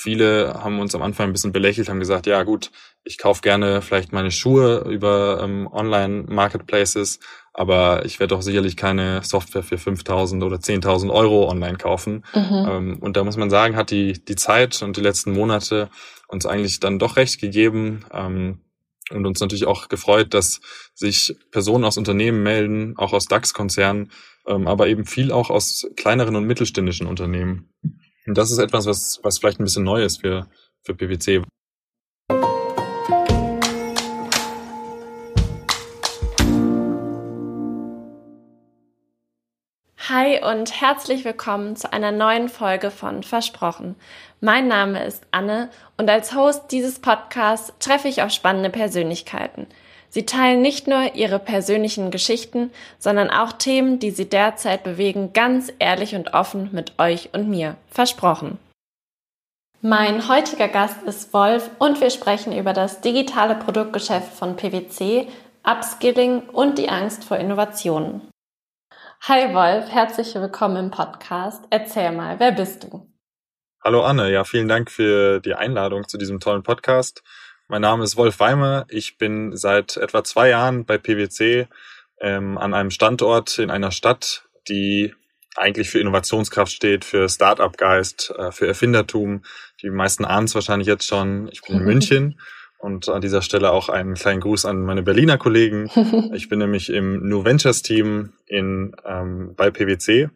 viele haben uns am Anfang ein bisschen belächelt, haben gesagt, ja gut, ich kaufe gerne vielleicht meine Schuhe über ähm, Online-Marketplaces, aber ich werde doch sicherlich keine Software für 5.000 oder 10.000 Euro online kaufen. Mhm. Ähm, und da muss man sagen, hat die, die Zeit und die letzten Monate uns eigentlich dann doch recht gegeben. Ähm, und uns natürlich auch gefreut, dass sich Personen aus Unternehmen melden, auch aus DAX-Konzernen, ähm, aber eben viel auch aus kleineren und mittelständischen Unternehmen. Und das ist etwas, was, was vielleicht ein bisschen neu ist für, für PwC. Hi und herzlich willkommen zu einer neuen Folge von Versprochen. Mein Name ist Anne und als Host dieses Podcasts treffe ich auf spannende Persönlichkeiten. Sie teilen nicht nur ihre persönlichen Geschichten, sondern auch Themen, die sie derzeit bewegen, ganz ehrlich und offen mit euch und mir. Versprochen. Mein heutiger Gast ist Wolf und wir sprechen über das digitale Produktgeschäft von PwC, Upskilling und die Angst vor Innovationen. Hi Wolf, herzlich willkommen im Podcast. Erzähl mal, wer bist du? Hallo Anne, ja, vielen Dank für die Einladung zu diesem tollen Podcast. Mein Name ist Wolf Weimer. Ich bin seit etwa zwei Jahren bei PwC ähm, an einem Standort in einer Stadt, die eigentlich für Innovationskraft steht, für Start-up-Geist, äh, für Erfindertum. Die meisten ahnen es wahrscheinlich jetzt schon. Ich bin in München und an dieser Stelle auch einen kleinen Gruß an meine Berliner Kollegen. Ich bin nämlich im New Ventures Team in, ähm, bei PwC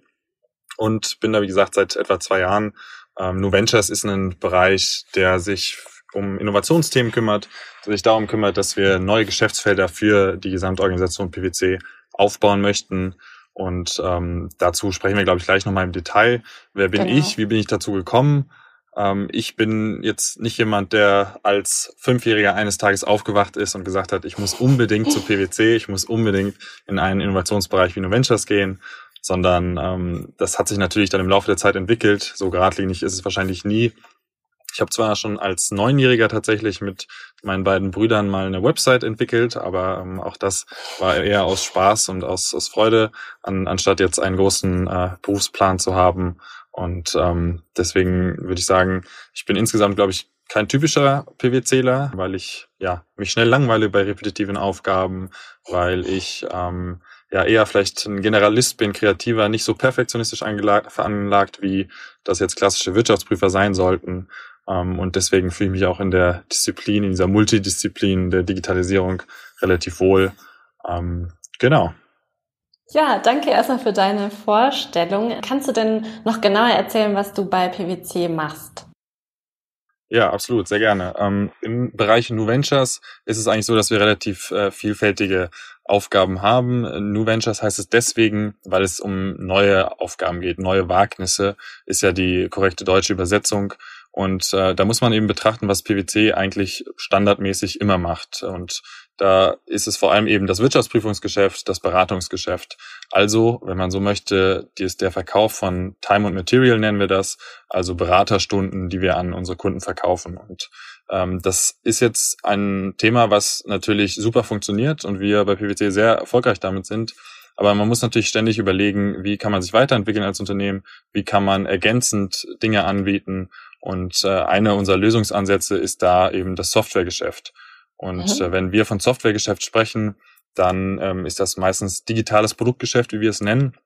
und bin da, wie gesagt, seit etwa zwei Jahren. Ähm, New Ventures ist ein Bereich, der sich um Innovationsthemen kümmert, sich darum kümmert, dass wir neue Geschäftsfelder für die Gesamtorganisation PwC aufbauen möchten. Und ähm, dazu sprechen wir, glaube ich, gleich nochmal im Detail. Wer bin genau. ich? Wie bin ich dazu gekommen? Ähm, ich bin jetzt nicht jemand, der als Fünfjähriger eines Tages aufgewacht ist und gesagt hat, ich muss unbedingt zu PwC, ich muss unbedingt in einen Innovationsbereich wie Ventures gehen, sondern ähm, das hat sich natürlich dann im Laufe der Zeit entwickelt. So geradlinig ist es wahrscheinlich nie. Ich habe zwar schon als Neunjähriger tatsächlich mit meinen beiden Brüdern mal eine Website entwickelt, aber ähm, auch das war eher aus Spaß und aus, aus Freude, an, anstatt jetzt einen großen äh, Berufsplan zu haben und ähm, deswegen würde ich sagen, ich bin insgesamt, glaube ich, kein typischer PwCler, weil ich ja mich schnell langweile bei repetitiven Aufgaben, weil ich ähm, ja eher vielleicht ein Generalist bin, kreativer, nicht so perfektionistisch veranlagt, wie das jetzt klassische Wirtschaftsprüfer sein sollten. Ähm, und deswegen fühle ich mich auch in der Disziplin, in dieser Multidisziplin der Digitalisierung relativ wohl. Ähm, genau. Ja, danke erstmal für deine Vorstellung. Kannst du denn noch genauer erzählen, was du bei PwC machst? Ja, absolut, sehr gerne. Ähm, Im Bereich New Ventures ist es eigentlich so, dass wir relativ äh, vielfältige Aufgaben haben. New Ventures heißt es deswegen, weil es um neue Aufgaben geht, neue Wagnisse ist ja die korrekte deutsche Übersetzung. Und äh, da muss man eben betrachten, was PwC eigentlich standardmäßig immer macht. Und da ist es vor allem eben das Wirtschaftsprüfungsgeschäft, das Beratungsgeschäft. Also, wenn man so möchte, ist der Verkauf von Time und Material nennen wir das, also Beraterstunden, die wir an unsere Kunden verkaufen. Und ähm, das ist jetzt ein Thema, was natürlich super funktioniert und wir bei PwC sehr erfolgreich damit sind. Aber man muss natürlich ständig überlegen, wie kann man sich weiterentwickeln als Unternehmen, wie kann man ergänzend Dinge anbieten. Und äh, einer unserer Lösungsansätze ist da eben das Softwaregeschäft. Und mhm. äh, wenn wir von Softwaregeschäft sprechen, dann ähm, ist das meistens digitales Produktgeschäft, wie wir es nennen.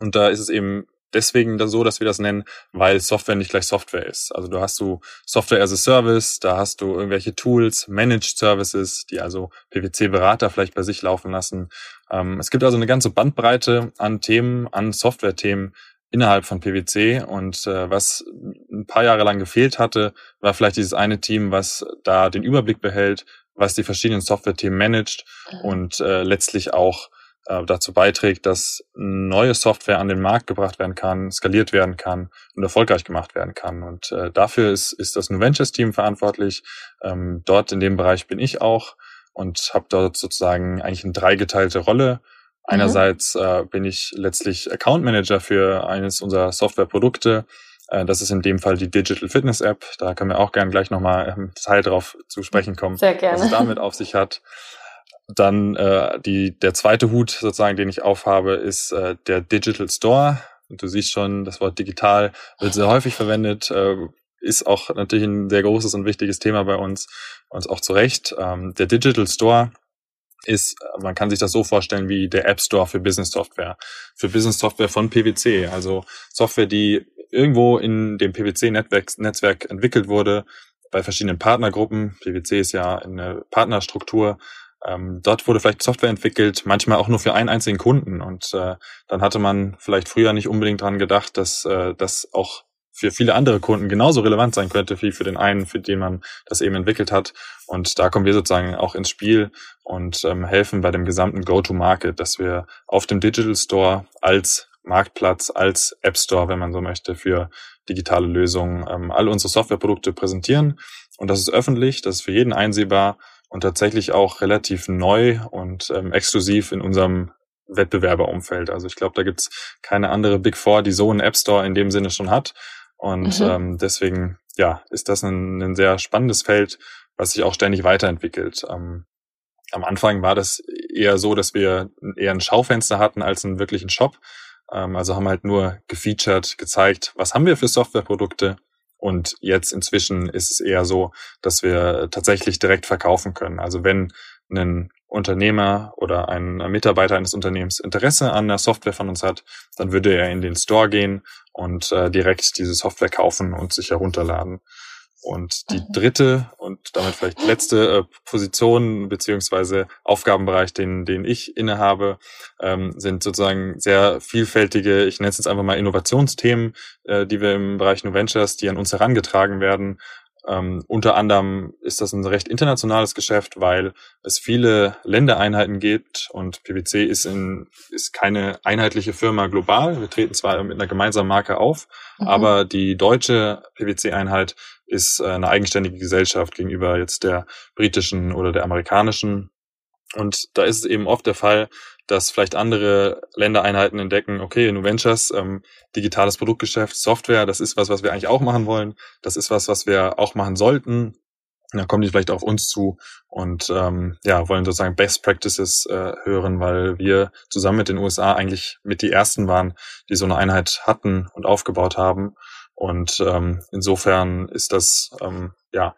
Und da ist es eben deswegen so, dass wir das nennen, weil Software nicht gleich Software ist. Also du hast du Software as a Service, da hast du irgendwelche Tools, Managed Services, die also PwC-Berater vielleicht bei sich laufen lassen. Ähm, es gibt also eine ganze Bandbreite an Themen, an Software-Themen, innerhalb von PwC und äh, was ein paar Jahre lang gefehlt hatte, war vielleicht dieses eine Team, was da den Überblick behält, was die verschiedenen Software-Themen managt mhm. und äh, letztlich auch äh, dazu beiträgt, dass neue Software an den Markt gebracht werden kann, skaliert werden kann und erfolgreich gemacht werden kann. Und äh, dafür ist, ist das New Ventures Team verantwortlich. Ähm, dort in dem Bereich bin ich auch und habe dort sozusagen eigentlich eine dreigeteilte Rolle. Mhm. Einerseits äh, bin ich letztlich Account Manager für eines unserer Softwareprodukte. Äh, das ist in dem Fall die Digital Fitness App. Da können wir auch gerne gleich nochmal im Detail drauf zu sprechen kommen, Sehr gerne. was es damit auf sich hat. Dann äh, die, der zweite Hut sozusagen, den ich aufhabe, ist äh, der Digital Store. Und du siehst schon, das Wort digital wird sehr häufig verwendet. Äh, ist auch natürlich ein sehr großes und wichtiges Thema bei uns, uns auch zu Recht. Ähm, der Digital Store ist, man kann sich das so vorstellen wie der App Store für Business Software. Für Business Software von PwC, also Software, die irgendwo in dem PwC-Netzwerk entwickelt wurde, bei verschiedenen Partnergruppen. PwC ist ja eine Partnerstruktur. Ähm, dort wurde vielleicht Software entwickelt, manchmal auch nur für einen einzigen Kunden. Und äh, dann hatte man vielleicht früher nicht unbedingt dran gedacht, dass äh, das auch für viele andere Kunden genauso relevant sein könnte wie für den einen, für den man das eben entwickelt hat. Und da kommen wir sozusagen auch ins Spiel und ähm, helfen bei dem gesamten Go-to-Market, dass wir auf dem Digital Store als Marktplatz, als App Store, wenn man so möchte, für digitale Lösungen ähm, all unsere Softwareprodukte präsentieren. Und das ist öffentlich, das ist für jeden einsehbar und tatsächlich auch relativ neu und ähm, exklusiv in unserem Wettbewerberumfeld. Also ich glaube, da gibt's keine andere Big Four, die so einen App Store in dem Sinne schon hat. Und mhm. ähm, deswegen, ja, ist das ein, ein sehr spannendes Feld, was sich auch ständig weiterentwickelt. Ähm, am Anfang war das eher so, dass wir eher ein Schaufenster hatten als einen wirklichen Shop. Ähm, also haben halt nur gefeatured, gezeigt, was haben wir für Softwareprodukte. Und jetzt inzwischen ist es eher so, dass wir tatsächlich direkt verkaufen können. Also wenn ein Unternehmer oder ein Mitarbeiter eines Unternehmens Interesse an der Software von uns hat, dann würde er in den Store gehen und äh, direkt diese Software kaufen und sich herunterladen. Und die dritte und damit vielleicht letzte äh, Position beziehungsweise Aufgabenbereich, den, den ich innehabe, ähm, sind sozusagen sehr vielfältige, ich nenne es jetzt einfach mal Innovationsthemen, äh, die wir im Bereich New Ventures, die an uns herangetragen werden, ähm, unter anderem ist das ein recht internationales Geschäft, weil es viele Ländereinheiten gibt und PwC ist, in, ist keine einheitliche Firma global. Wir treten zwar mit einer gemeinsamen Marke auf, mhm. aber die deutsche PwC-Einheit ist äh, eine eigenständige Gesellschaft gegenüber jetzt der britischen oder der amerikanischen. Und da ist es eben oft der Fall, dass vielleicht andere Ländereinheiten entdecken, okay, New Ventures, ähm, digitales Produktgeschäft, Software, das ist was, was wir eigentlich auch machen wollen. Das ist was, was wir auch machen sollten. Und dann kommen die vielleicht auf uns zu und ähm, ja, wollen sozusagen Best Practices äh, hören, weil wir zusammen mit den USA eigentlich mit die ersten waren, die so eine Einheit hatten und aufgebaut haben. Und ähm, insofern ist das ähm, ja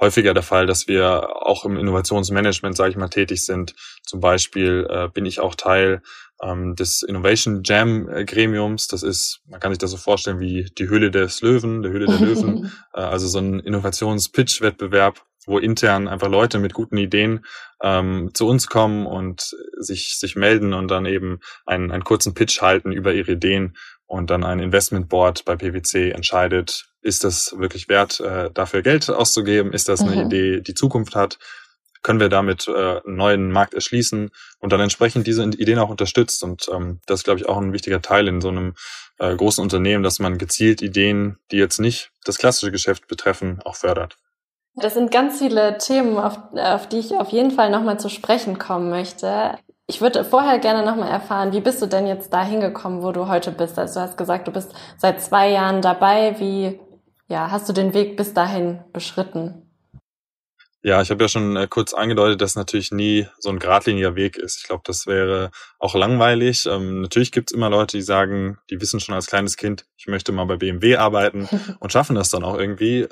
häufiger der Fall, dass wir auch im Innovationsmanagement, sage ich mal, tätig sind. Zum Beispiel äh, bin ich auch Teil ähm, des Innovation Jam Gremiums. Das ist, man kann sich das so vorstellen wie die Höhle des Löwen, der Höhle der Löwen, äh, also so ein Innovations-Pitch-Wettbewerb, wo intern einfach Leute mit guten Ideen ähm, zu uns kommen und sich, sich melden und dann eben einen, einen kurzen Pitch halten über ihre Ideen und dann ein Investment Board bei PwC entscheidet, ist das wirklich wert, äh, dafür Geld auszugeben? Ist das eine mhm. Idee, die Zukunft hat? Können wir damit äh, einen neuen Markt erschließen und dann entsprechend diese Ideen auch unterstützt? Und ähm, das ist, glaube ich, auch ein wichtiger Teil in so einem äh, großen Unternehmen, dass man gezielt Ideen, die jetzt nicht das klassische Geschäft betreffen, auch fördert. Das sind ganz viele Themen, auf, auf die ich auf jeden Fall nochmal zu sprechen kommen möchte. Ich würde vorher gerne nochmal erfahren, wie bist du denn jetzt da hingekommen, wo du heute bist? Also du hast gesagt, du bist seit zwei Jahren dabei. Wie ja, hast du den Weg bis dahin beschritten? Ja, ich habe ja schon äh, kurz angedeutet, dass natürlich nie so ein geradliniger Weg ist. Ich glaube, das wäre auch langweilig. Ähm, natürlich gibt es immer Leute, die sagen, die wissen schon als kleines Kind, ich möchte mal bei BMW arbeiten und schaffen das dann auch irgendwie. Äh,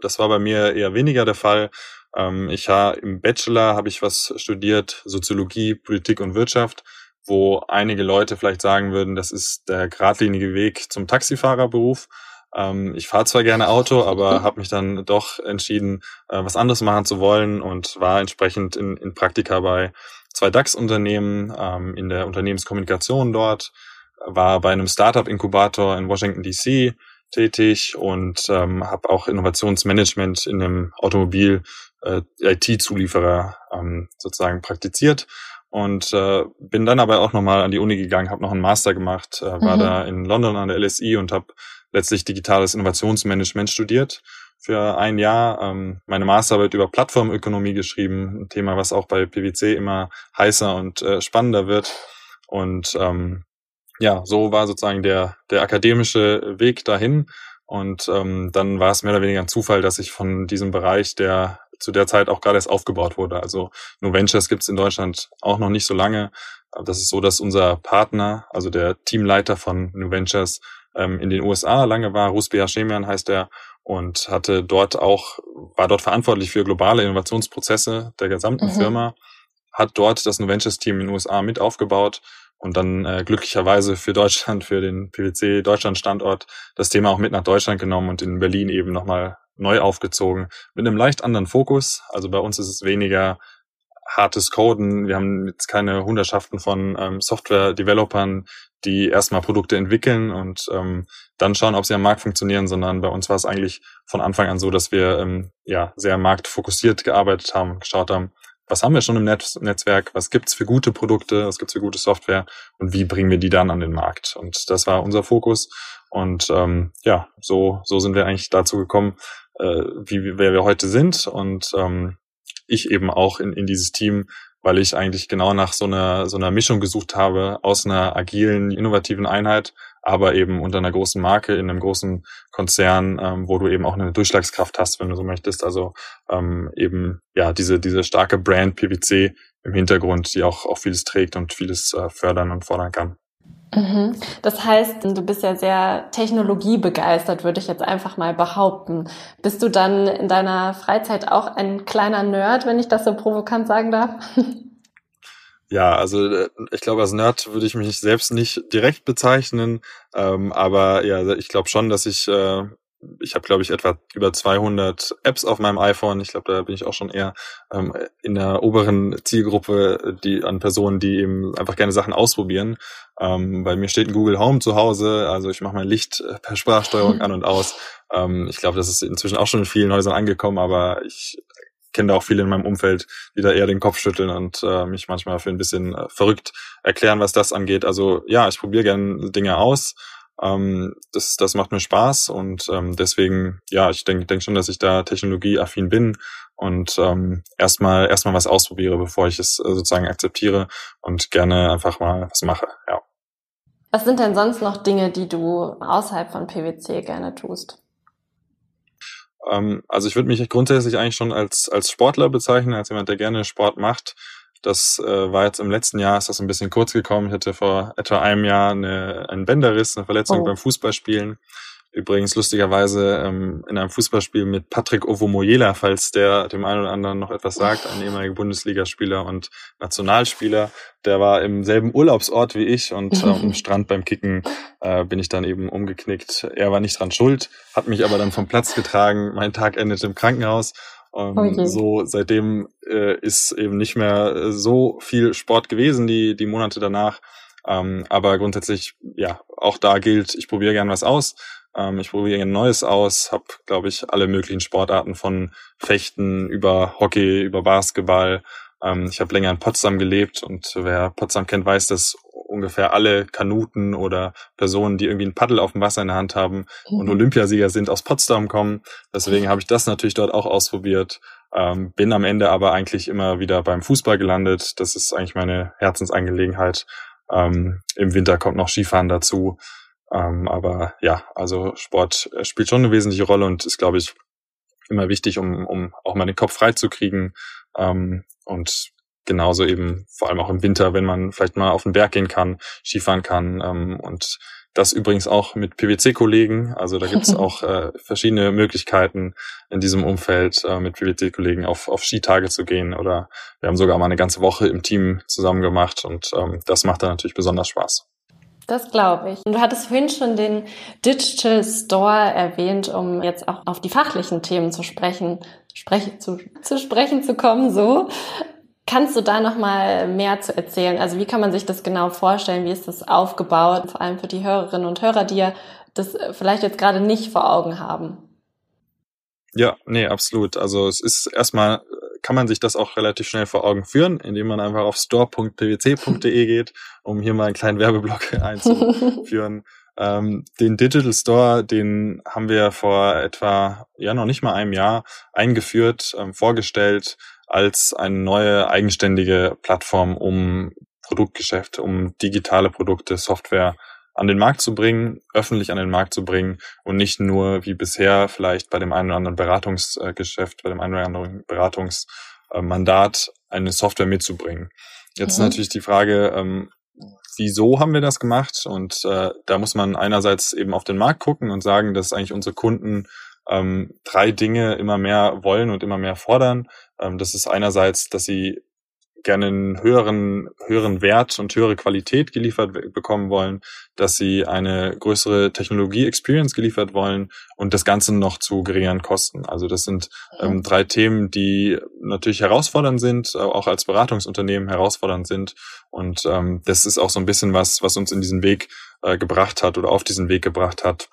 das war bei mir eher weniger der Fall. Ähm, ich habe im Bachelor habe ich was studiert, Soziologie, Politik und Wirtschaft, wo einige Leute vielleicht sagen würden, das ist der geradlinige Weg zum Taxifahrerberuf. Ähm, ich fahre zwar gerne Auto, aber habe mich dann doch entschieden, äh, was anderes machen zu wollen und war entsprechend in, in Praktika bei zwei DAX-Unternehmen ähm, in der Unternehmenskommunikation dort, war bei einem Startup-Inkubator in Washington DC tätig und ähm, habe auch Innovationsmanagement in einem Automobil äh, IT-Zulieferer ähm, sozusagen praktiziert und äh, bin dann aber auch nochmal an die Uni gegangen, habe noch einen Master gemacht, äh, war mhm. da in London an der LSI und habe letztlich digitales Innovationsmanagement studiert für ein Jahr, ähm, meine Masterarbeit über Plattformökonomie geschrieben, ein Thema, was auch bei PwC immer heißer und äh, spannender wird. Und ähm, ja, so war sozusagen der, der akademische Weg dahin. Und ähm, dann war es mehr oder weniger ein Zufall, dass ich von diesem Bereich, der zu der Zeit auch gerade erst aufgebaut wurde. Also New Ventures gibt es in Deutschland auch noch nicht so lange. Das ist so, dass unser Partner, also der Teamleiter von New Ventures, ähm, in den USA lange war. Rusbi Hashemian heißt er. und hatte dort auch, war dort verantwortlich für globale Innovationsprozesse der gesamten mhm. Firma, hat dort das Noventures Team in den USA mit aufgebaut und dann äh, glücklicherweise für Deutschland, für den PwC Deutschland Standort das Thema auch mit nach Deutschland genommen und in Berlin eben nochmal neu aufgezogen mit einem leicht anderen Fokus. Also bei uns ist es weniger hartes Coden. Wir haben jetzt keine Hundertschaften von ähm, Software-Developern, die erstmal Produkte entwickeln und ähm, dann schauen, ob sie am Markt funktionieren, sondern bei uns war es eigentlich von Anfang an so, dass wir ähm, ja sehr marktfokussiert gearbeitet haben, geschaut haben, was haben wir schon im Netz Netzwerk, was gibt's für gute Produkte, was gibt's für gute Software und wie bringen wir die dann an den Markt. Und das war unser Fokus. Und ähm, ja, so, so sind wir eigentlich dazu gekommen, äh, wie wer wir heute sind. Und ähm, ich eben auch in, in dieses Team, weil ich eigentlich genau nach so einer, so einer Mischung gesucht habe aus einer agilen, innovativen Einheit, aber eben unter einer großen Marke in einem großen Konzern, ähm, wo du eben auch eine Durchschlagskraft hast, wenn du so möchtest. Also ähm, eben ja diese diese starke Brand PwC im Hintergrund, die auch auch vieles trägt und vieles äh, fördern und fordern kann. Mhm. Das heißt, du bist ja sehr technologiebegeistert, würde ich jetzt einfach mal behaupten. Bist du dann in deiner Freizeit auch ein kleiner Nerd, wenn ich das so provokant sagen darf? Ja, also äh, ich glaube, als Nerd würde ich mich selbst nicht direkt bezeichnen, ähm, aber ja, ich glaube schon, dass ich äh, ich habe, glaube ich, etwa über 200 Apps auf meinem iPhone. Ich glaube, da bin ich auch schon eher ähm, in der oberen Zielgruppe die an Personen, die eben einfach gerne Sachen ausprobieren. Ähm, bei mir steht ein Google Home zu Hause, also ich mache mein Licht äh, per Sprachsteuerung an und aus. Ähm, ich glaube, das ist inzwischen auch schon in vielen Häusern angekommen, aber ich kenne da auch viele in meinem Umfeld, die da eher den Kopf schütteln und äh, mich manchmal für ein bisschen äh, verrückt erklären, was das angeht. Also ja, ich probiere gerne Dinge aus. Ähm, das, das macht mir Spaß und ähm, deswegen, ja, ich denke denk schon, dass ich da technologieaffin bin und ähm, erstmal erstmal was ausprobiere, bevor ich es äh, sozusagen akzeptiere und gerne einfach mal was mache. Ja. Was sind denn sonst noch Dinge, die du außerhalb von PwC gerne tust? Ähm, also ich würde mich grundsätzlich eigentlich schon als als Sportler bezeichnen, als jemand, der gerne Sport macht. Das äh, war jetzt im letzten Jahr, ist das ein bisschen kurz gekommen. Ich hatte vor etwa einem Jahr eine, einen Bänderriss, eine Verletzung oh. beim Fußballspielen. Übrigens lustigerweise ähm, in einem Fußballspiel mit Patrick Ovomoyela, falls der dem einen oder anderen noch etwas sagt, ein ehemaliger Bundesligaspieler und Nationalspieler. Der war im selben Urlaubsort wie ich und äh, am Strand beim Kicken äh, bin ich dann eben umgeknickt. Er war nicht dran schuld, hat mich aber dann vom Platz getragen. Mein Tag endete im Krankenhaus ähm, okay. So seitdem äh, ist eben nicht mehr äh, so viel Sport gewesen die die Monate danach. Ähm, aber grundsätzlich ja auch da gilt, ich probiere gern was aus. Ähm, ich probiere gern Neues aus. Habe glaube ich alle möglichen Sportarten von Fechten über Hockey über Basketball. Ähm, ich habe länger in Potsdam gelebt und wer Potsdam kennt, weiß, dass ungefähr alle Kanuten oder Personen, die irgendwie ein Paddel auf dem Wasser in der Hand haben mhm. und Olympiasieger sind, aus Potsdam kommen. Deswegen habe ich das natürlich dort auch ausprobiert. Ähm, bin am Ende aber eigentlich immer wieder beim Fußball gelandet. Das ist eigentlich meine Herzensangelegenheit. Ähm, Im Winter kommt noch Skifahren dazu. Ähm, aber ja, also Sport spielt schon eine wesentliche Rolle und ist, glaube ich, immer wichtig, um, um auch mal den Kopf frei zu kriegen. Ähm, und genauso eben vor allem auch im Winter, wenn man vielleicht mal auf den Berg gehen kann, Skifahren kann ähm, und das übrigens auch mit PwC-Kollegen. Also da gibt es auch äh, verschiedene Möglichkeiten in diesem Umfeld äh, mit PwC-Kollegen auf, auf Skitage zu gehen. Oder wir haben sogar mal eine ganze Woche im Team zusammen gemacht und ähm, das macht dann natürlich besonders Spaß. Das glaube ich. Du hattest vorhin schon den Digital Store erwähnt, um jetzt auch auf die fachlichen Themen zu sprechen, sprechen zu, zu sprechen zu kommen. So, Kannst du da noch mal mehr zu erzählen? Also wie kann man sich das genau vorstellen? Wie ist das aufgebaut? Vor allem für die Hörerinnen und Hörer, die ja das vielleicht jetzt gerade nicht vor Augen haben. Ja, nee, absolut. Also es ist erstmal kann man sich das auch relativ schnell vor Augen führen, indem man einfach auf store.pwc.de geht, um hier mal einen kleinen Werbeblock einzuführen. ähm, den Digital Store, den haben wir vor etwa, ja, noch nicht mal einem Jahr eingeführt, ähm, vorgestellt, als eine neue eigenständige Plattform, um Produktgeschäft, um digitale Produkte, Software an den Markt zu bringen, öffentlich an den Markt zu bringen und nicht nur wie bisher vielleicht bei dem einen oder anderen Beratungsgeschäft, bei dem einen oder anderen Beratungsmandat eine Software mitzubringen. Jetzt mhm. natürlich die Frage, ähm, wieso haben wir das gemacht? Und äh, da muss man einerseits eben auf den Markt gucken und sagen, dass eigentlich unsere Kunden ähm, drei Dinge immer mehr wollen und immer mehr fordern. Ähm, das ist einerseits, dass sie gerne einen höheren, höheren Wert und höhere Qualität geliefert bekommen wollen, dass sie eine größere Technologie-Experience geliefert wollen und das Ganze noch zu geringeren Kosten. Also das sind ähm, drei Themen, die natürlich herausfordernd sind, äh, auch als Beratungsunternehmen herausfordernd sind. Und ähm, das ist auch so ein bisschen was, was uns in diesen Weg äh, gebracht hat oder auf diesen Weg gebracht hat,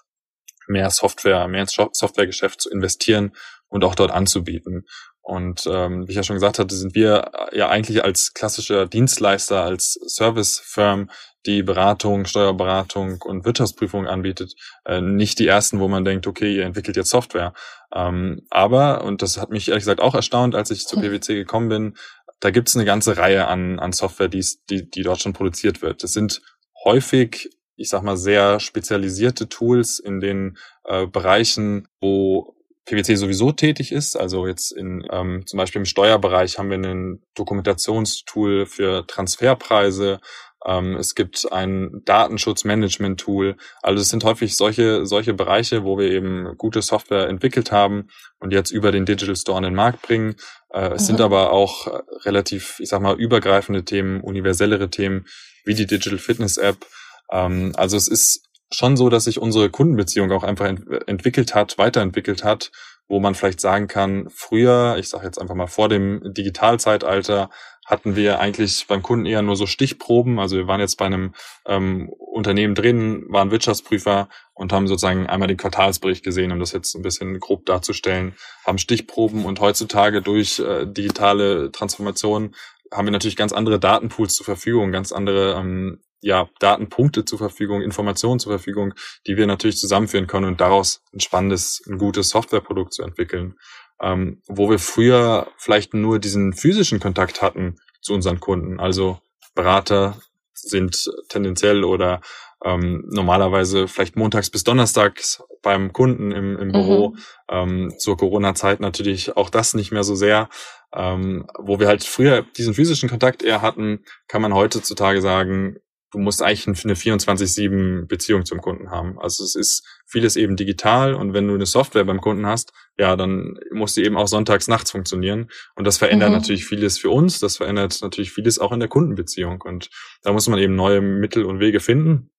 mehr Software, mehr ins Softwaregeschäft zu investieren und auch dort anzubieten. Und ähm, wie ich ja schon gesagt hatte, sind wir ja eigentlich als klassischer Dienstleister, als Service-Firm, die Beratung, Steuerberatung und Wirtschaftsprüfung anbietet, äh, nicht die ersten, wo man denkt, okay, ihr entwickelt jetzt Software. Ähm, aber, und das hat mich ehrlich gesagt auch erstaunt, als ich zur PwC gekommen bin, da gibt es eine ganze Reihe an, an Software, die, die dort schon produziert wird. Das sind häufig, ich sag mal, sehr spezialisierte Tools in den äh, Bereichen, wo PwC sowieso tätig ist. Also jetzt in ähm, zum Beispiel im Steuerbereich haben wir ein Dokumentationstool für Transferpreise. Ähm, es gibt ein Datenschutzmanagement-Tool. Also es sind häufig solche solche Bereiche, wo wir eben gute Software entwickelt haben und jetzt über den Digital Store in den Markt bringen. Äh, es mhm. sind aber auch relativ, ich sag mal, übergreifende Themen, universellere Themen wie die Digital Fitness App. Ähm, also es ist schon so, dass sich unsere Kundenbeziehung auch einfach ent entwickelt hat, weiterentwickelt hat, wo man vielleicht sagen kann, früher, ich sage jetzt einfach mal vor dem Digitalzeitalter, hatten wir eigentlich beim Kunden eher nur so Stichproben. Also wir waren jetzt bei einem ähm, Unternehmen drin, waren Wirtschaftsprüfer und haben sozusagen einmal den Quartalsbericht gesehen, um das jetzt ein bisschen grob darzustellen, haben Stichproben und heutzutage durch äh, digitale Transformation haben wir natürlich ganz andere Datenpools zur Verfügung, ganz andere ähm, ja, Datenpunkte zur Verfügung, Informationen zur Verfügung, die wir natürlich zusammenführen können und daraus ein spannendes, ein gutes Softwareprodukt zu entwickeln. Ähm, wo wir früher vielleicht nur diesen physischen Kontakt hatten zu unseren Kunden. Also Berater sind tendenziell oder ähm, normalerweise vielleicht montags bis donnerstags beim Kunden im, im Büro. Mhm. Ähm, zur Corona-Zeit natürlich auch das nicht mehr so sehr. Ähm, wo wir halt früher diesen physischen Kontakt eher hatten, kann man heutzutage sagen, du musst eigentlich eine 24-7 Beziehung zum Kunden haben. Also es ist vieles eben digital und wenn du eine Software beim Kunden hast, ja, dann muss die eben auch sonntags nachts funktionieren. Und das verändert mhm. natürlich vieles für uns, das verändert natürlich vieles auch in der Kundenbeziehung. Und da muss man eben neue Mittel und Wege finden.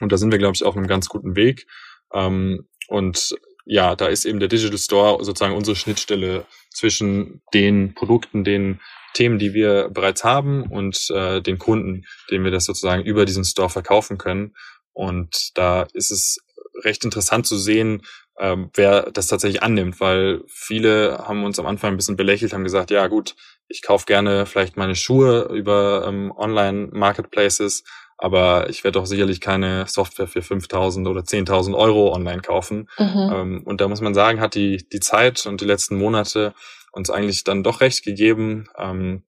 Und da sind wir, glaube ich, auf einem ganz guten Weg. Ähm, und ja, da ist eben der Digital Store sozusagen unsere Schnittstelle zwischen den Produkten, den Themen, die wir bereits haben und äh, den Kunden, denen wir das sozusagen über diesen Store verkaufen können. Und da ist es recht interessant zu sehen, ähm, wer das tatsächlich annimmt, weil viele haben uns am Anfang ein bisschen belächelt, haben gesagt, ja gut, ich kaufe gerne vielleicht meine Schuhe über ähm, Online-Marketplaces, aber ich werde doch sicherlich keine Software für 5.000 oder 10.000 Euro online kaufen. Mhm. Ähm, und da muss man sagen, hat die, die Zeit und die letzten Monate uns eigentlich dann doch recht gegeben ähm,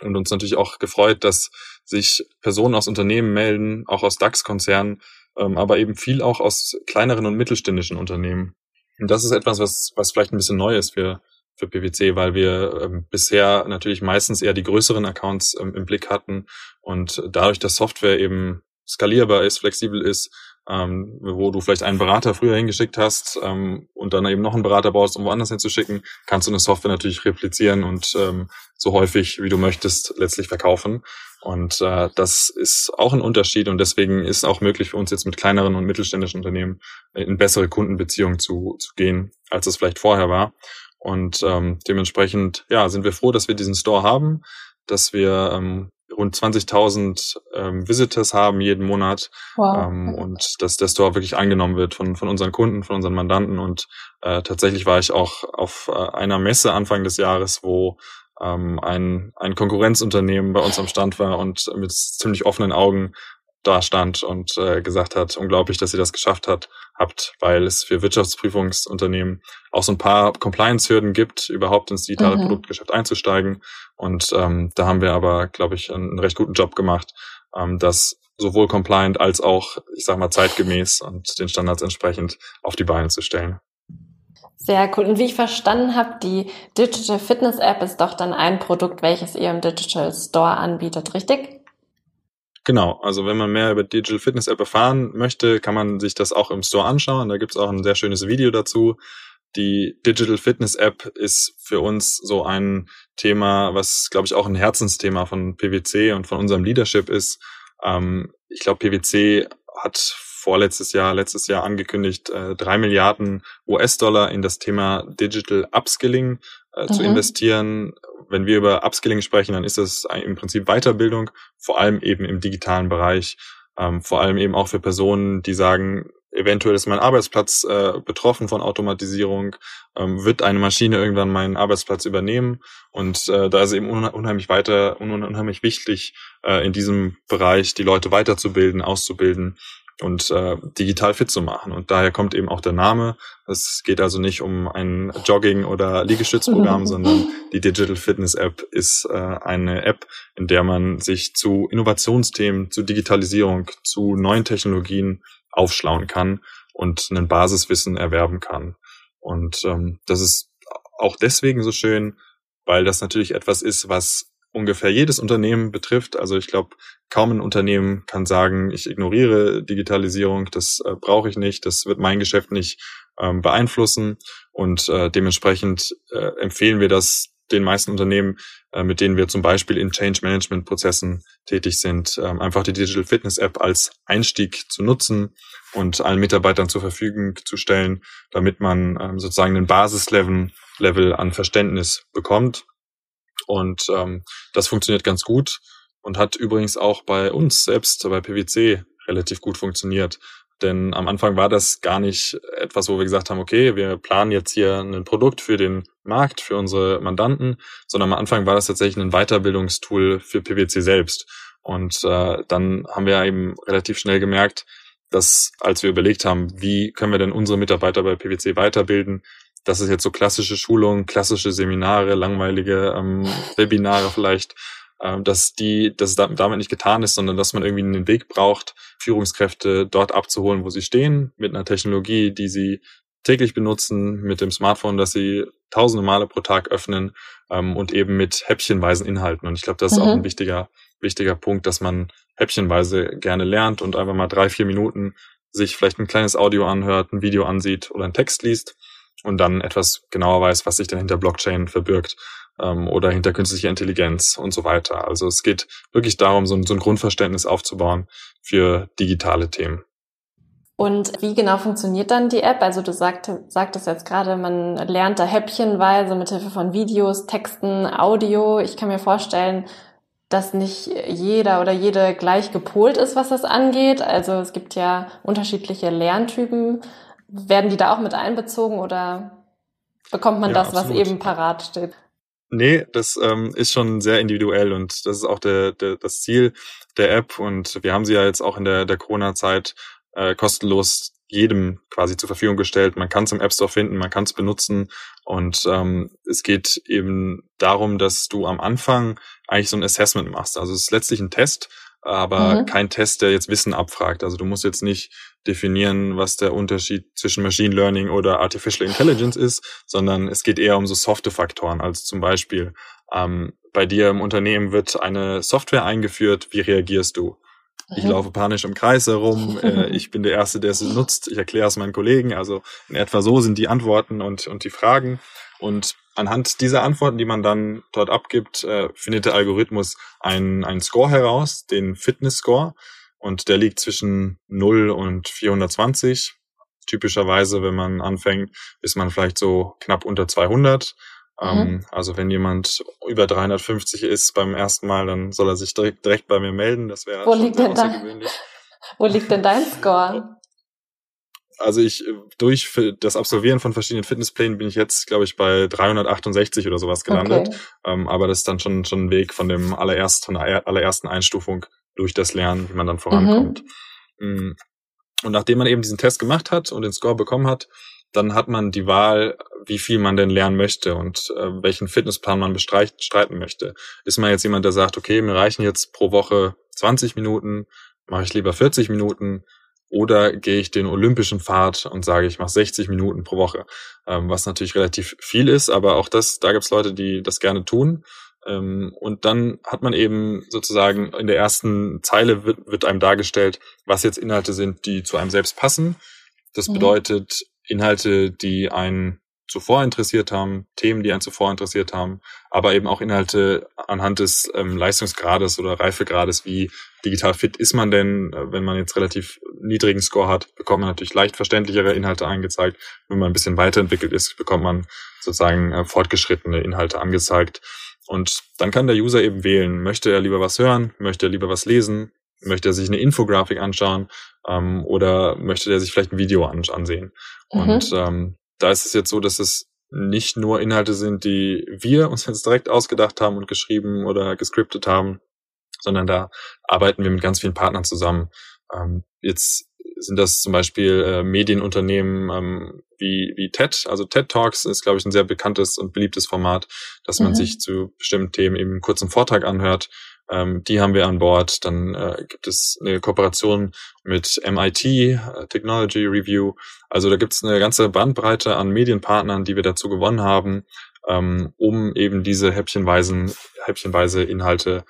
und uns natürlich auch gefreut, dass sich Personen aus Unternehmen melden, auch aus DAX-Konzernen, ähm, aber eben viel auch aus kleineren und mittelständischen Unternehmen. Und das ist etwas, was, was vielleicht ein bisschen neu ist für, für PwC, weil wir ähm, bisher natürlich meistens eher die größeren Accounts ähm, im Blick hatten und dadurch, dass Software eben skalierbar ist, flexibel ist, ähm, wo du vielleicht einen Berater früher hingeschickt hast ähm, und dann eben noch einen Berater brauchst, um woanders hinzuschicken, kannst du eine Software natürlich replizieren und ähm, so häufig, wie du möchtest, letztlich verkaufen. Und äh, das ist auch ein Unterschied und deswegen ist auch möglich für uns jetzt mit kleineren und mittelständischen Unternehmen in bessere Kundenbeziehungen zu, zu gehen, als es vielleicht vorher war. Und ähm, dementsprechend ja, sind wir froh, dass wir diesen Store haben, dass wir ähm, rund 20.000 ähm, Visitors haben jeden Monat wow. ähm, und dass der Store wirklich angenommen wird von, von unseren Kunden, von unseren Mandanten. Und äh, tatsächlich war ich auch auf äh, einer Messe Anfang des Jahres, wo ähm, ein, ein Konkurrenzunternehmen bei uns am Stand war und mit ziemlich offenen Augen da stand und äh, gesagt hat, unglaublich, dass ihr das geschafft hat, habt, weil es für Wirtschaftsprüfungsunternehmen auch so ein paar Compliance-Hürden gibt, überhaupt ins digitale mhm. Produktgeschäft einzusteigen. Und ähm, da haben wir aber, glaube ich, einen recht guten Job gemacht, ähm, das sowohl compliant als auch, ich sag mal, zeitgemäß und den Standards entsprechend auf die Beine zu stellen. Sehr cool. Und wie ich verstanden habe, die Digital Fitness App ist doch dann ein Produkt, welches ihr im Digital Store anbietet, richtig? Genau, also wenn man mehr über Digital Fitness App erfahren möchte, kann man sich das auch im Store anschauen. Da gibt es auch ein sehr schönes Video dazu. Die Digital Fitness App ist für uns so ein Thema, was, glaube ich, auch ein Herzensthema von PwC und von unserem Leadership ist. Ähm, ich glaube, PwC hat vorletztes Jahr, letztes Jahr angekündigt, äh, drei Milliarden US-Dollar in das Thema Digital Upskilling äh, zu investieren. Wenn wir über Upskilling sprechen, dann ist das im Prinzip Weiterbildung, vor allem eben im digitalen Bereich, ähm, vor allem eben auch für Personen, die sagen, eventuell ist mein Arbeitsplatz äh, betroffen von Automatisierung, ähm, wird eine Maschine irgendwann meinen Arbeitsplatz übernehmen? Und äh, da ist eben unheimlich weiter, unheimlich wichtig, äh, in diesem Bereich die Leute weiterzubilden, auszubilden und äh, digital fit zu machen. Und daher kommt eben auch der Name. Es geht also nicht um ein Jogging- oder Liegestützprogramm, sondern die Digital Fitness App ist äh, eine App, in der man sich zu Innovationsthemen, zu Digitalisierung, zu neuen Technologien aufschlauen kann und ein Basiswissen erwerben kann. Und ähm, das ist auch deswegen so schön, weil das natürlich etwas ist, was ungefähr jedes Unternehmen betrifft. Also ich glaube, kaum ein Unternehmen kann sagen, ich ignoriere Digitalisierung, das äh, brauche ich nicht, das wird mein Geschäft nicht ähm, beeinflussen. Und äh, dementsprechend äh, empfehlen wir das den meisten Unternehmen, äh, mit denen wir zum Beispiel in Change Management Prozessen tätig sind, ähm, einfach die Digital Fitness App als Einstieg zu nutzen und allen Mitarbeitern zur Verfügung zu stellen, damit man ähm, sozusagen einen Basislevel Level an Verständnis bekommt und ähm, das funktioniert ganz gut und hat übrigens auch bei uns selbst, bei PwC, relativ gut funktioniert. Denn am Anfang war das gar nicht etwas, wo wir gesagt haben, okay, wir planen jetzt hier ein Produkt für den Markt, für unsere Mandanten, sondern am Anfang war das tatsächlich ein Weiterbildungstool für PwC selbst. Und äh, dann haben wir eben relativ schnell gemerkt, dass als wir überlegt haben, wie können wir denn unsere Mitarbeiter bei PwC weiterbilden, das ist jetzt so klassische Schulungen, klassische Seminare, langweilige ähm, Webinare vielleicht, ähm, dass die, dass es damit nicht getan ist, sondern dass man irgendwie einen Weg braucht, Führungskräfte dort abzuholen, wo sie stehen, mit einer Technologie, die sie täglich benutzen, mit dem Smartphone, das sie tausende Male pro Tag öffnen ähm, und eben mit häppchenweisen Inhalten. Und ich glaube, das ist mhm. auch ein wichtiger, wichtiger Punkt, dass man häppchenweise gerne lernt und einfach mal drei, vier Minuten sich vielleicht ein kleines Audio anhört, ein Video ansieht oder einen Text liest und dann etwas genauer weiß, was sich denn hinter Blockchain verbirgt ähm, oder hinter künstlicher Intelligenz und so weiter. Also es geht wirklich darum, so ein, so ein Grundverständnis aufzubauen für digitale Themen. Und wie genau funktioniert dann die App? Also du sagt, sagtest jetzt gerade, man lernt da häppchenweise mit Hilfe von Videos, Texten, Audio. Ich kann mir vorstellen, dass nicht jeder oder jede gleich gepolt ist, was das angeht. Also es gibt ja unterschiedliche Lerntypen. Werden die da auch mit einbezogen oder bekommt man ja, das, absolut. was eben parat steht? Nee, das ähm, ist schon sehr individuell und das ist auch der, der, das Ziel der App und wir haben sie ja jetzt auch in der, der Corona-Zeit äh, kostenlos jedem quasi zur Verfügung gestellt. Man kann es im App Store finden, man kann es benutzen und ähm, es geht eben darum, dass du am Anfang eigentlich so ein Assessment machst. Also es ist letztlich ein Test, aber mhm. kein Test, der jetzt Wissen abfragt. Also du musst jetzt nicht definieren, was der Unterschied zwischen Machine Learning oder Artificial Intelligence ist, sondern es geht eher um so softe Faktoren, also zum Beispiel ähm, bei dir im Unternehmen wird eine Software eingeführt, wie reagierst du? Ich mhm. laufe panisch im Kreis herum, äh, ich bin der Erste, der es nutzt, ich erkläre es meinen Kollegen, also in etwa so sind die Antworten und, und die Fragen. Und anhand dieser Antworten, die man dann dort abgibt, äh, findet der Algorithmus einen, einen Score heraus, den Fitness-Score. Und der liegt zwischen 0 und 420. Typischerweise, wenn man anfängt, ist man vielleicht so knapp unter 200. Mhm. Ähm, also wenn jemand über 350 ist beim ersten Mal, dann soll er sich direkt, direkt bei mir melden. Das wäre Wo liegt denn? Wo liegt denn dein Score? also ich durch das Absolvieren von verschiedenen Fitnessplänen bin ich jetzt, glaube ich, bei 368 oder sowas gelandet. Okay. Ähm, aber das ist dann schon schon ein Weg von dem allerersten, von der allerersten Einstufung durch das Lernen, wie man dann vorankommt. Mhm. Und nachdem man eben diesen Test gemacht hat und den Score bekommen hat, dann hat man die Wahl, wie viel man denn lernen möchte und äh, welchen Fitnessplan man bestreiten möchte. Ist man jetzt jemand, der sagt, okay, mir reichen jetzt pro Woche 20 Minuten, mache ich lieber 40 Minuten, oder gehe ich den olympischen Pfad und sage, ich mache 60 Minuten pro Woche, ähm, was natürlich relativ viel ist, aber auch das, da gibt es Leute, die das gerne tun. Ähm, und dann hat man eben sozusagen in der ersten Zeile wird, wird einem dargestellt, was jetzt Inhalte sind, die zu einem selbst passen. Das mhm. bedeutet Inhalte, die einen zuvor interessiert haben, Themen, die einen zuvor interessiert haben, aber eben auch Inhalte anhand des ähm, Leistungsgrades oder Reifegrades, wie digital fit ist man denn, äh, wenn man jetzt relativ niedrigen Score hat, bekommt man natürlich leicht verständlichere Inhalte angezeigt. Wenn man ein bisschen weiterentwickelt ist, bekommt man sozusagen äh, fortgeschrittene Inhalte angezeigt. Und dann kann der User eben wählen, möchte er lieber was hören, möchte er lieber was lesen, möchte er sich eine Infografik anschauen ähm, oder möchte er sich vielleicht ein Video ansehen. Mhm. Und ähm, da ist es jetzt so, dass es nicht nur Inhalte sind, die wir uns jetzt direkt ausgedacht haben und geschrieben oder gescriptet haben, sondern da arbeiten wir mit ganz vielen Partnern zusammen. Ähm, jetzt sind das zum Beispiel äh, Medienunternehmen ähm, wie, wie TED. Also TED Talks ist, glaube ich, ein sehr bekanntes und beliebtes Format, dass man mhm. sich zu bestimmten Themen eben einen kurzen Vortrag anhört. Ähm, die haben wir an Bord. Dann äh, gibt es eine Kooperation mit MIT, äh, Technology Review. Also da gibt es eine ganze Bandbreite an Medienpartnern, die wir dazu gewonnen haben, ähm, um eben diese häppchenweisen, häppchenweise Inhalte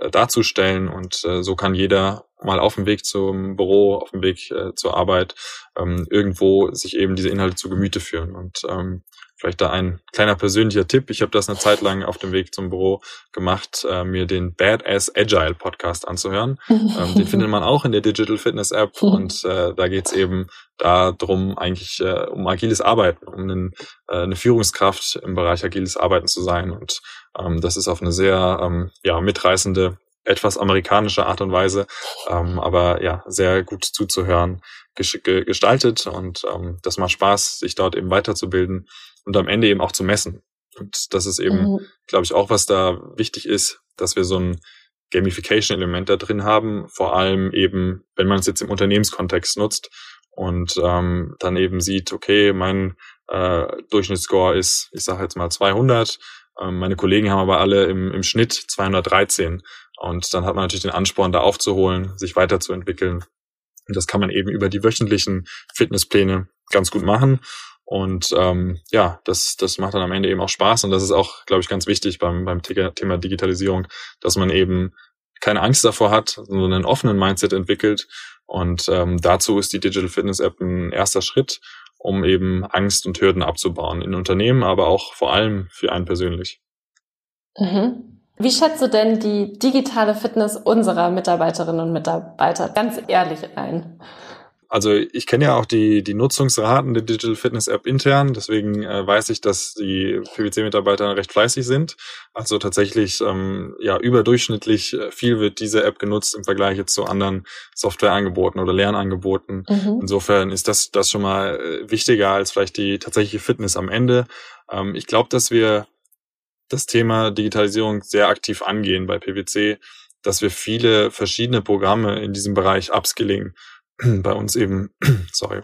äh, darzustellen. Und äh, so kann jeder mal auf dem Weg zum Büro, auf dem Weg äh, zur Arbeit ähm, irgendwo sich eben diese Inhalte zu Gemüte führen. Und ähm, vielleicht da ein kleiner persönlicher Tipp. Ich habe das eine Zeit lang auf dem Weg zum Büro gemacht, äh, mir den Badass Agile Podcast anzuhören. ähm, den findet man auch in der Digital Fitness App und äh, da geht's eben darum, eigentlich äh, um agiles Arbeiten, um einen, äh, eine Führungskraft im Bereich agiles Arbeiten zu sein. Und ähm, das ist auf eine sehr ähm, ja, mitreißende etwas amerikanische Art und Weise, ähm, aber ja, sehr gut zuzuhören gestaltet und ähm, das macht Spaß, sich dort eben weiterzubilden und am Ende eben auch zu messen. Und das ist eben, mhm. glaube ich, auch was da wichtig ist, dass wir so ein Gamification-Element da drin haben, vor allem eben, wenn man es jetzt im Unternehmenskontext nutzt und ähm, dann eben sieht, okay, mein äh, Durchschnittsscore ist, ich sage jetzt mal 200, ähm, meine Kollegen haben aber alle im, im Schnitt 213 und dann hat man natürlich den Ansporn, da aufzuholen, sich weiterzuentwickeln. Und das kann man eben über die wöchentlichen Fitnesspläne ganz gut machen. Und ähm, ja, das, das macht dann am Ende eben auch Spaß. Und das ist auch, glaube ich, ganz wichtig beim, beim Thema Digitalisierung, dass man eben keine Angst davor hat, sondern einen offenen Mindset entwickelt. Und ähm, dazu ist die Digital Fitness App ein erster Schritt, um eben Angst und Hürden abzubauen in Unternehmen, aber auch vor allem für einen persönlich. Mhm. Wie schätzt du denn die digitale Fitness unserer Mitarbeiterinnen und Mitarbeiter ganz ehrlich ein? Also ich kenne ja auch die, die Nutzungsraten der Digital Fitness App intern, deswegen äh, weiß ich, dass die PwC-Mitarbeiter recht fleißig sind. Also tatsächlich ähm, ja überdurchschnittlich äh, viel wird diese App genutzt im Vergleich jetzt zu anderen Softwareangeboten oder Lernangeboten. Mhm. Insofern ist das, das schon mal äh, wichtiger als vielleicht die tatsächliche Fitness am Ende. Ähm, ich glaube, dass wir das Thema Digitalisierung sehr aktiv angehen bei PwC, dass wir viele verschiedene Programme in diesem Bereich Upskilling bei uns eben, sorry,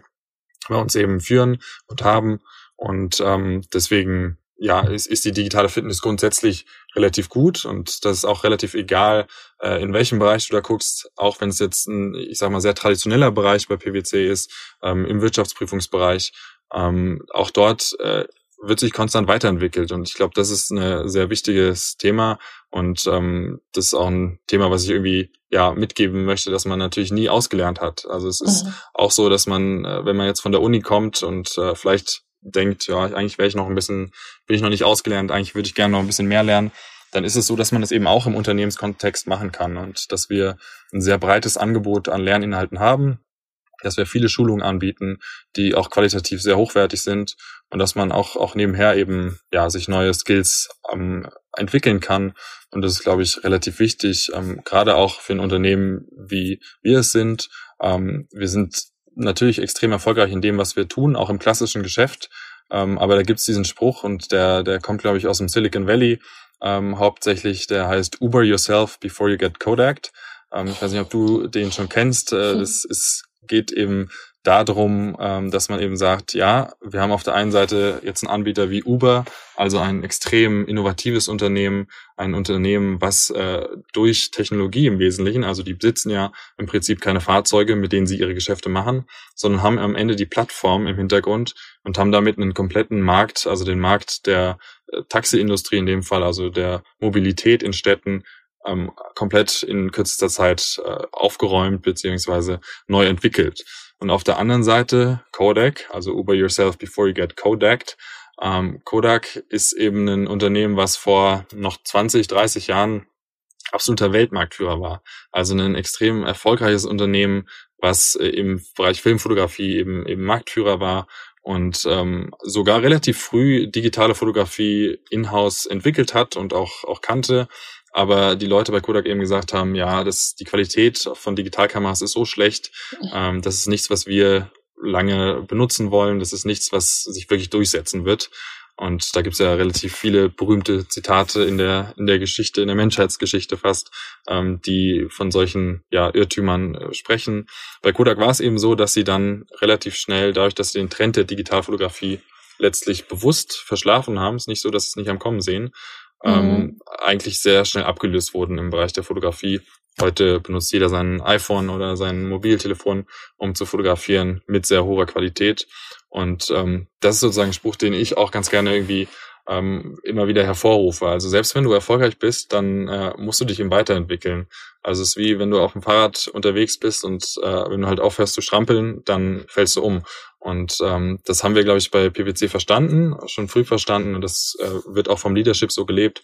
bei uns eben führen und haben. Und ähm, deswegen ja, ist, ist die digitale Fitness grundsätzlich relativ gut und das ist auch relativ egal, äh, in welchem Bereich du da guckst, auch wenn es jetzt ein, ich sag mal, sehr traditioneller Bereich bei PwC ist, ähm, im Wirtschaftsprüfungsbereich. Ähm, auch dort äh, wird sich konstant weiterentwickelt. Und ich glaube, das ist ein sehr wichtiges Thema. Und ähm, das ist auch ein Thema, was ich irgendwie ja mitgeben möchte, dass man natürlich nie ausgelernt hat. Also es ist mhm. auch so, dass man, äh, wenn man jetzt von der Uni kommt und äh, vielleicht denkt, ja, eigentlich wäre ich noch ein bisschen, bin ich noch nicht ausgelernt, eigentlich würde ich gerne noch ein bisschen mehr lernen, dann ist es so, dass man das eben auch im Unternehmenskontext machen kann und dass wir ein sehr breites Angebot an Lerninhalten haben, dass wir viele Schulungen anbieten, die auch qualitativ sehr hochwertig sind und dass man auch, auch nebenher eben ja sich neue Skills ähm, entwickeln kann. Und das ist, glaube ich, relativ wichtig, ähm, gerade auch für ein Unternehmen, wie wir es sind. Ähm, wir sind natürlich extrem erfolgreich in dem, was wir tun, auch im klassischen Geschäft. Ähm, aber da gibt's diesen Spruch und der, der kommt, glaube ich, aus dem Silicon Valley ähm, hauptsächlich. Der heißt Uber yourself before you get Kodak. Ähm, ich weiß nicht, ob du den schon kennst. Äh, das ist geht eben darum, ähm, dass man eben sagt, ja, wir haben auf der einen Seite jetzt einen Anbieter wie Uber, also ein extrem innovatives Unternehmen, ein Unternehmen, was äh, durch Technologie im Wesentlichen, also die besitzen ja im Prinzip keine Fahrzeuge, mit denen sie ihre Geschäfte machen, sondern haben am Ende die Plattform im Hintergrund und haben damit einen kompletten Markt, also den Markt der äh, Taxiindustrie in dem Fall, also der Mobilität in Städten ähm, komplett in kürzester Zeit äh, aufgeräumt beziehungsweise neu entwickelt. Und auf der anderen Seite Kodak, also Uber Yourself Before You Get Kodak, Ähm, Kodak ist eben ein Unternehmen, was vor noch 20, 30 Jahren absoluter Weltmarktführer war. Also ein extrem erfolgreiches Unternehmen, was äh, im Bereich Filmfotografie eben, eben Marktführer war und ähm, sogar relativ früh digitale Fotografie in-house entwickelt hat und auch, auch kannte. Aber die Leute bei Kodak eben gesagt haben, ja, das, die Qualität von Digitalkameras ist so schlecht, ähm, das ist nichts, was wir lange benutzen wollen. Das ist nichts, was sich wirklich durchsetzen wird. Und da gibt's ja relativ viele berühmte Zitate in der, in der Geschichte, in der Menschheitsgeschichte fast, ähm, die von solchen ja, Irrtümern äh, sprechen. Bei Kodak war es eben so, dass sie dann relativ schnell, dadurch, dass sie den Trend der Digitalfotografie letztlich bewusst verschlafen haben, ist nicht so, dass sie es nicht am Kommen sehen. Ähm, eigentlich sehr schnell abgelöst wurden im Bereich der Fotografie. Heute benutzt jeder sein iPhone oder sein Mobiltelefon, um zu fotografieren mit sehr hoher Qualität. Und ähm, das ist sozusagen ein Spruch, den ich auch ganz gerne irgendwie ähm, immer wieder hervorrufe. Also selbst wenn du erfolgreich bist, dann äh, musst du dich eben weiterentwickeln. Also es ist wie wenn du auf dem Fahrrad unterwegs bist und äh, wenn du halt aufhörst zu strampeln, dann fällst du um. Und ähm, das haben wir, glaube ich, bei PwC verstanden, schon früh verstanden und das äh, wird auch vom Leadership so gelebt,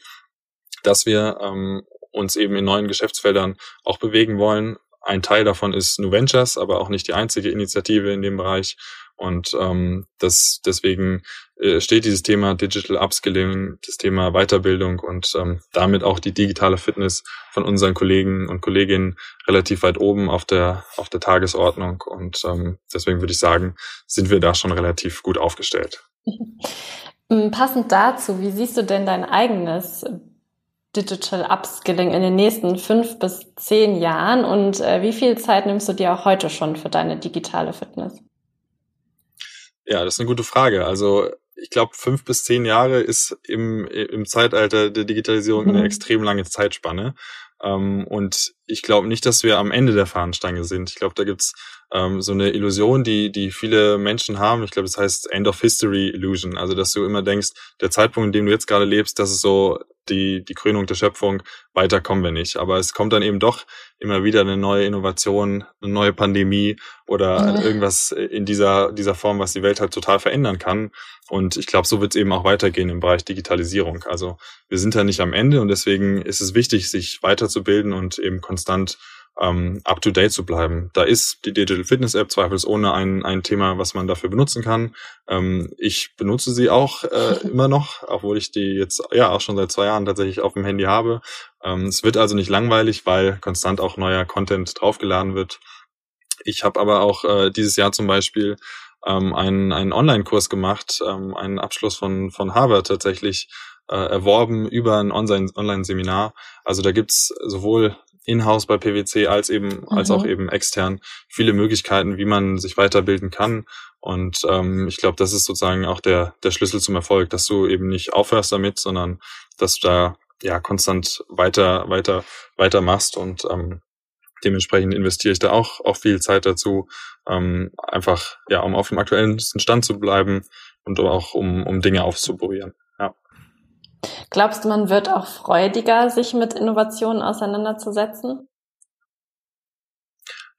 dass wir ähm, uns eben in neuen Geschäftsfeldern auch bewegen wollen. Ein Teil davon ist New Ventures, aber auch nicht die einzige Initiative in dem Bereich. Und ähm, das deswegen äh, steht dieses Thema Digital Upskilling, das Thema Weiterbildung und ähm, damit auch die digitale Fitness von unseren Kollegen und Kolleginnen relativ weit oben auf der auf der Tagesordnung. Und ähm, deswegen würde ich sagen, sind wir da schon relativ gut aufgestellt. Mm, passend dazu, wie siehst du denn dein eigenes Digital Upskilling in den nächsten fünf bis zehn Jahren und äh, wie viel Zeit nimmst du dir auch heute schon für deine digitale Fitness? Ja, das ist eine gute Frage. Also ich glaube, fünf bis zehn Jahre ist im, im Zeitalter der Digitalisierung eine mhm. extrem lange Zeitspanne. Ähm, und ich glaube nicht, dass wir am Ende der Fahnenstange sind. Ich glaube, da gibt's ähm, so eine Illusion, die, die viele Menschen haben. Ich glaube, das heißt End of History Illusion. Also, dass du immer denkst, der Zeitpunkt, in dem du jetzt gerade lebst, das ist so die, die Krönung der Schöpfung, weiter kommen wir nicht. Aber es kommt dann eben doch immer wieder eine neue Innovation, eine neue Pandemie oder mhm. irgendwas in dieser, dieser Form, was die Welt halt total verändern kann. Und ich glaube, so wird es eben auch weitergehen im Bereich Digitalisierung. Also wir sind da nicht am Ende und deswegen ist es wichtig, sich weiterzubilden und eben konstant ähm, up-to-date zu bleiben. Da ist die Digital Fitness App zweifelsohne ein, ein Thema, was man dafür benutzen kann. Ähm, ich benutze sie auch äh, immer noch, obwohl ich die jetzt ja auch schon seit zwei Jahren tatsächlich auf dem Handy habe. Ähm, es wird also nicht langweilig, weil konstant auch neuer Content draufgeladen wird. Ich habe aber auch äh, dieses Jahr zum Beispiel ähm, einen, einen Online-Kurs gemacht, ähm, einen Abschluss von, von Harvard tatsächlich äh, erworben über ein Online-Seminar. Also da gibt's sowohl in-house bei PwC als eben, mhm. als auch mhm. eben extern viele Möglichkeiten, wie man sich weiterbilden kann. Und ähm, ich glaube, das ist sozusagen auch der, der Schlüssel zum Erfolg, dass du eben nicht aufhörst damit, sondern dass du da ja konstant weiter, weiter, weiter machst und ähm, dementsprechend investiere ich da auch, auch viel Zeit dazu, ähm, einfach ja, um auf dem aktuellen Stand zu bleiben und auch um, um Dinge auszuprobieren. Glaubst du, man wird auch freudiger, sich mit Innovationen auseinanderzusetzen?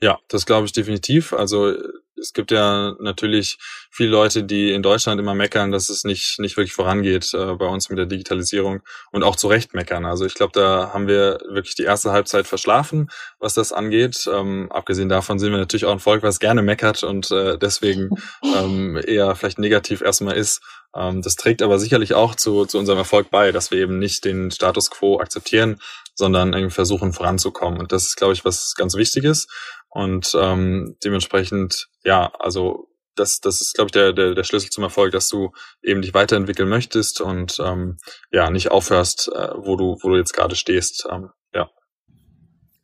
Ja, das glaube ich definitiv. Also es gibt ja natürlich viele Leute, die in Deutschland immer meckern, dass es nicht, nicht wirklich vorangeht äh, bei uns mit der Digitalisierung und auch zu Recht meckern. Also ich glaube, da haben wir wirklich die erste Halbzeit verschlafen, was das angeht. Ähm, abgesehen davon sind wir natürlich auch ein Volk, was gerne meckert und äh, deswegen ähm, eher vielleicht negativ erstmal ist. Ähm, das trägt aber sicherlich auch zu, zu unserem Erfolg bei, dass wir eben nicht den Status quo akzeptieren, sondern irgendwie versuchen voranzukommen. Und das ist, glaube ich, was ganz Wichtiges. Und ähm, dementsprechend, ja, also das, das ist, glaube ich, der, der, der Schlüssel zum Erfolg, dass du eben dich weiterentwickeln möchtest und ähm, ja, nicht aufhörst, äh, wo du, wo du jetzt gerade stehst. Ähm, ja.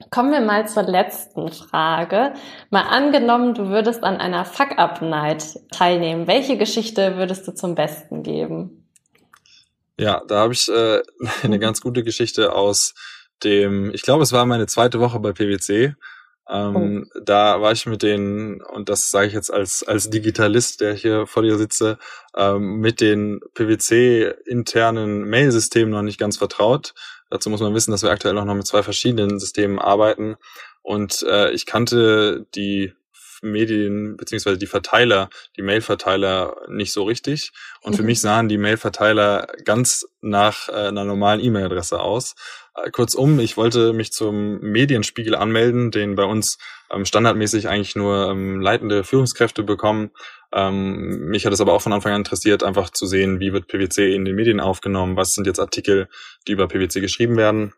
Kommen wir mal zur letzten Frage. Mal angenommen, du würdest an einer Fuck-Up-Night teilnehmen. Welche Geschichte würdest du zum Besten geben? Ja, da habe ich äh, eine ganz gute Geschichte aus dem, ich glaube, es war meine zweite Woche bei PwC. Ähm, oh. Da war ich mit den, und das sage ich jetzt als, als Digitalist, der hier vor dir sitze, ähm, mit den PwC-internen Mail-Systemen noch nicht ganz vertraut. Dazu muss man wissen, dass wir aktuell auch noch mit zwei verschiedenen Systemen arbeiten. Und äh, ich kannte die Medien beziehungsweise die Verteiler, die Mailverteiler nicht so richtig. Und für mhm. mich sahen die Mailverteiler ganz nach äh, einer normalen E-Mail-Adresse aus. Äh, kurzum, ich wollte mich zum Medienspiegel anmelden, den bei uns ähm, standardmäßig eigentlich nur ähm, leitende Führungskräfte bekommen. Ähm, mich hat es aber auch von Anfang an interessiert, einfach zu sehen, wie wird PwC in den Medien aufgenommen, was sind jetzt Artikel, die über PwC geschrieben werden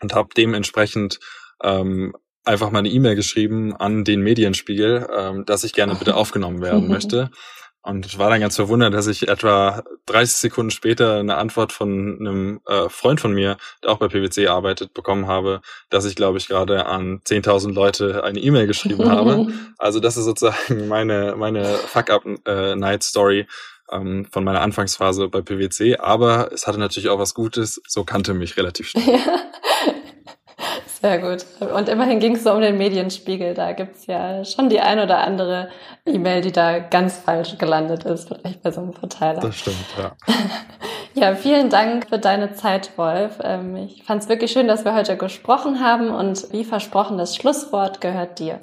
und habe dementsprechend ähm, einfach mal eine E-Mail geschrieben an den Medienspiegel, ähm, dass ich gerne bitte aufgenommen werden möchte. Und war dann ganz verwundert, dass ich etwa 30 Sekunden später eine Antwort von einem äh, Freund von mir, der auch bei PwC arbeitet, bekommen habe, dass ich, glaube ich, gerade an 10.000 Leute eine E-Mail geschrieben habe. Also das ist sozusagen meine, meine Fuck-Up-Night-Story äh, ähm, von meiner Anfangsphase bei PwC. Aber es hatte natürlich auch was Gutes, so kannte mich relativ schnell. Sehr gut. Und immerhin ging es so um den Medienspiegel. Da gibt's ja schon die ein oder andere E-Mail, die da ganz falsch gelandet ist, vielleicht bei so einem Verteiler. Das stimmt, ja. ja, vielen Dank für deine Zeit, Wolf. Ähm, ich fand es wirklich schön, dass wir heute gesprochen haben und wie versprochen, das Schlusswort gehört dir.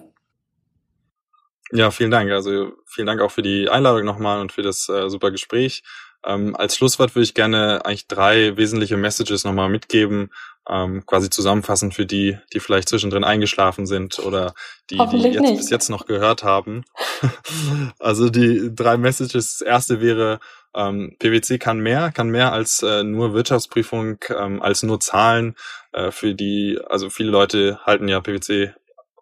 Ja, vielen Dank. Also vielen Dank auch für die Einladung nochmal und für das äh, super Gespräch. Ähm, als Schlusswort würde ich gerne eigentlich drei wesentliche Messages nochmal mitgeben, ähm, quasi zusammenfassen für die, die vielleicht zwischendrin eingeschlafen sind oder die, die jetzt nicht. bis jetzt noch gehört haben. also die drei Messages. Das erste wäre, ähm, PwC kann mehr, kann mehr als äh, nur Wirtschaftsprüfung, ähm, als nur Zahlen. Äh, für die, also viele Leute halten ja PwC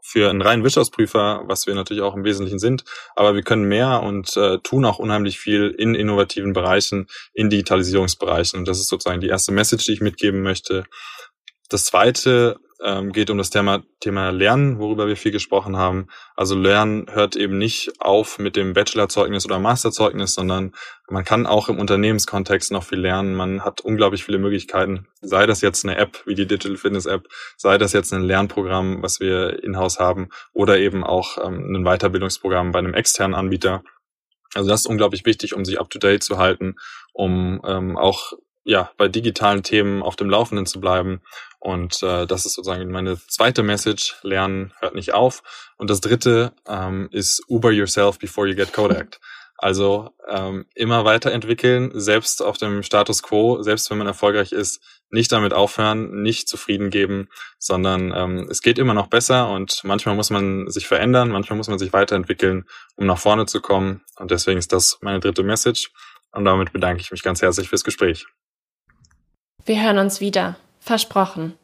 für einen reinen Wirtschaftsprüfer, was wir natürlich auch im Wesentlichen sind. Aber wir können mehr und äh, tun auch unheimlich viel in innovativen Bereichen, in Digitalisierungsbereichen. Und das ist sozusagen die erste Message, die ich mitgeben möchte. Das zweite ähm, geht um das Thema, Thema Lernen, worüber wir viel gesprochen haben. Also Lernen hört eben nicht auf mit dem Bachelorzeugnis oder Masterzeugnis, sondern man kann auch im Unternehmenskontext noch viel lernen. Man hat unglaublich viele Möglichkeiten. Sei das jetzt eine App wie die Digital Fitness App, sei das jetzt ein Lernprogramm, was wir in-house haben, oder eben auch ähm, ein Weiterbildungsprogramm bei einem externen Anbieter. Also das ist unglaublich wichtig, um sich up-to-date zu halten, um ähm, auch ja, bei digitalen Themen auf dem Laufenden zu bleiben. Und äh, das ist sozusagen meine zweite Message. Lernen hört nicht auf. Und das dritte ähm, ist Uber yourself before you get Kodak. Also ähm, immer weiterentwickeln, selbst auf dem Status quo, selbst wenn man erfolgreich ist, nicht damit aufhören, nicht zufrieden geben, sondern ähm, es geht immer noch besser und manchmal muss man sich verändern, manchmal muss man sich weiterentwickeln, um nach vorne zu kommen. Und deswegen ist das meine dritte Message. Und damit bedanke ich mich ganz herzlich fürs Gespräch. Wir hören uns wieder. Versprochen.